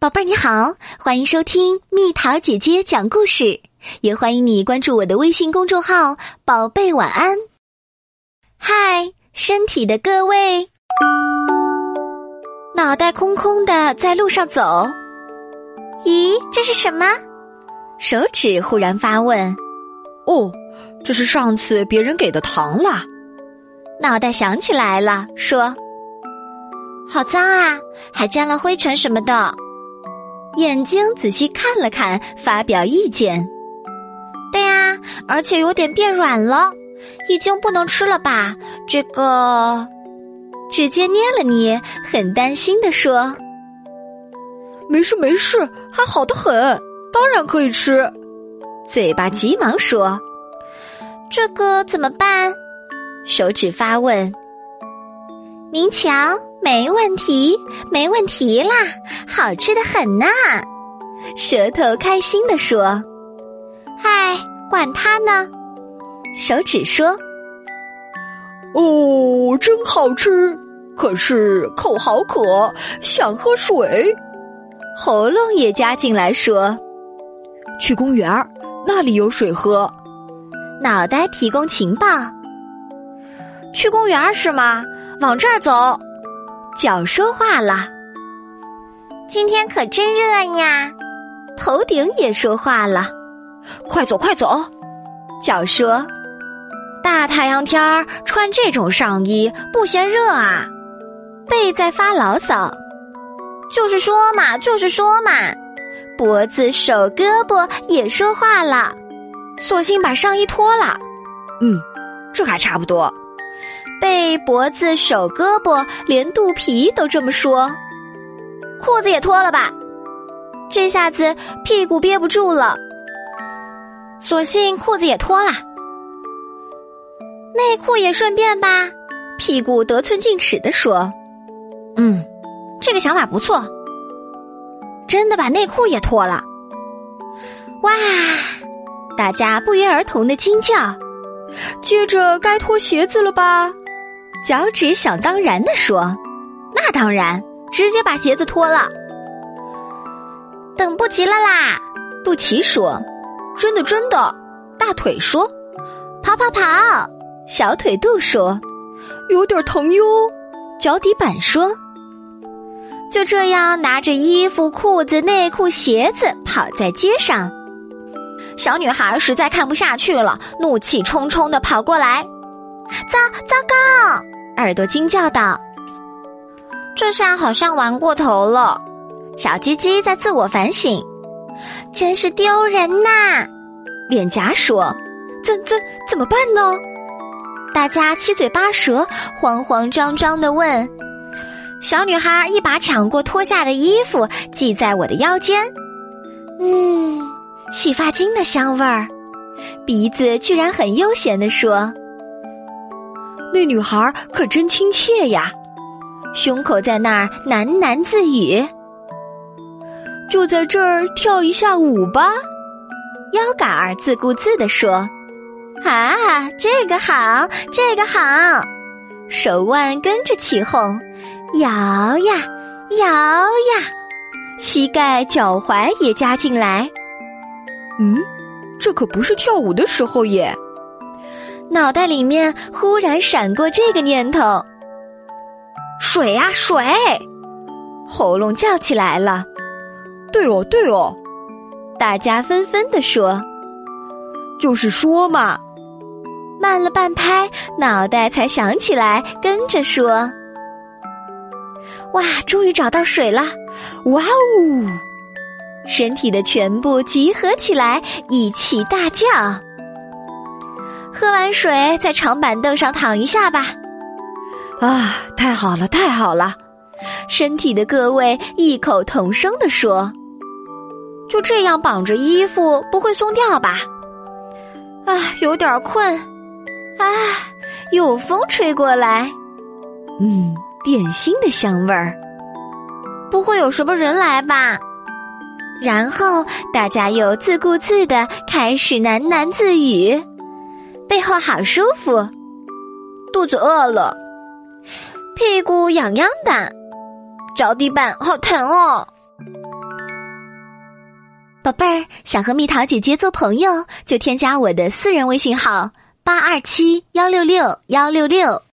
宝贝儿你好，欢迎收听蜜桃姐姐讲故事，也欢迎你关注我的微信公众号“宝贝晚安”。嗨，身体的各位，脑袋空空的在路上走。咦，这是什么？手指忽然发问。哦，这是上次别人给的糖啦。脑袋想起来了，说：“好脏啊，还沾了灰尘什么的。”眼睛仔细看了看，发表意见：“对啊，而且有点变软了，已经不能吃了吧？”这个，直接捏了捏，很担心的说：“没事没事，还好的很，当然可以吃。”嘴巴急忙说：“这个怎么办？”手指发问：“您瞧。”没问题，没问题啦，好吃的很呐！舌头开心的说：“嗨，管他呢。”手指说：“哦，真好吃，可是口好渴，想喝水。”喉咙也加进来说：“去公园儿那里有水喝。”脑袋提供情报：“去公园是吗？往这儿走。”脚说话了，今天可真热呀！头顶也说话了，快走快走！脚说，大太阳天儿穿这种上衣不嫌热啊？背在发牢骚，就是说嘛，就是说嘛。脖子、手、胳膊也说话了，索性把上衣脱了。嗯，这还差不多。背、脖子、手、胳膊，连肚皮都这么说。裤子也脱了吧？这下子屁股憋不住了，索性裤子也脱了。内裤也顺便吧？屁股得寸进尺的说：“嗯，这个想法不错。”真的把内裤也脱了。哇！大家不约而同的惊叫。接着该脱鞋子了吧？脚趾想当然的说：“那当然，直接把鞋子脱了。”等不及了啦！肚脐说：“真的真的。”大腿说：“跑跑跑！”小腿肚说：“有点疼哟。”脚底板说：“就这样拿着衣服、裤子、内裤、鞋子跑在街上。”小女孩实在看不下去了，怒气冲冲的跑过来。糟糟糕！耳朵惊叫道：“这下好像玩过头了。”小鸡鸡在自我反省：“真是丢人呐！”脸颊说：“怎怎怎么办呢？”大家七嘴八舌，慌慌张张的问：“小女孩一把抢过脱下的衣服，系在我的腰间。”嗯，洗发精的香味儿，鼻子居然很悠闲的说。那女孩可真亲切呀，胸口在那儿喃喃自语：“就在这儿跳一下舞吧。”腰杆儿自顾自地说：“啊，这个好，这个好。”手腕跟着起哄，摇呀摇呀，膝盖、脚踝也加进来。嗯，这可不是跳舞的时候耶。脑袋里面忽然闪过这个念头：水呀水！喉咙叫起来了。对哦对哦，大家纷纷的说：“就是说嘛。”慢了半拍，脑袋才想起来，跟着说：“哇，终于找到水了！哇哦！”身体的全部集合起来，一起大叫。喝完水，在长板凳上躺一下吧。啊，太好了，太好了！身体的各位异口同声的说：“就这样绑着衣服，不会松掉吧？”啊，有点困。啊，有风吹过来。嗯，点心的香味儿。不会有什么人来吧？然后大家又自顾自的开始喃喃自语。背后好舒服，肚子饿了，屁股痒痒的。着地板好疼哦。宝贝儿想和蜜桃姐姐做朋友就添加我的私人微信号八二七幺六六幺六六。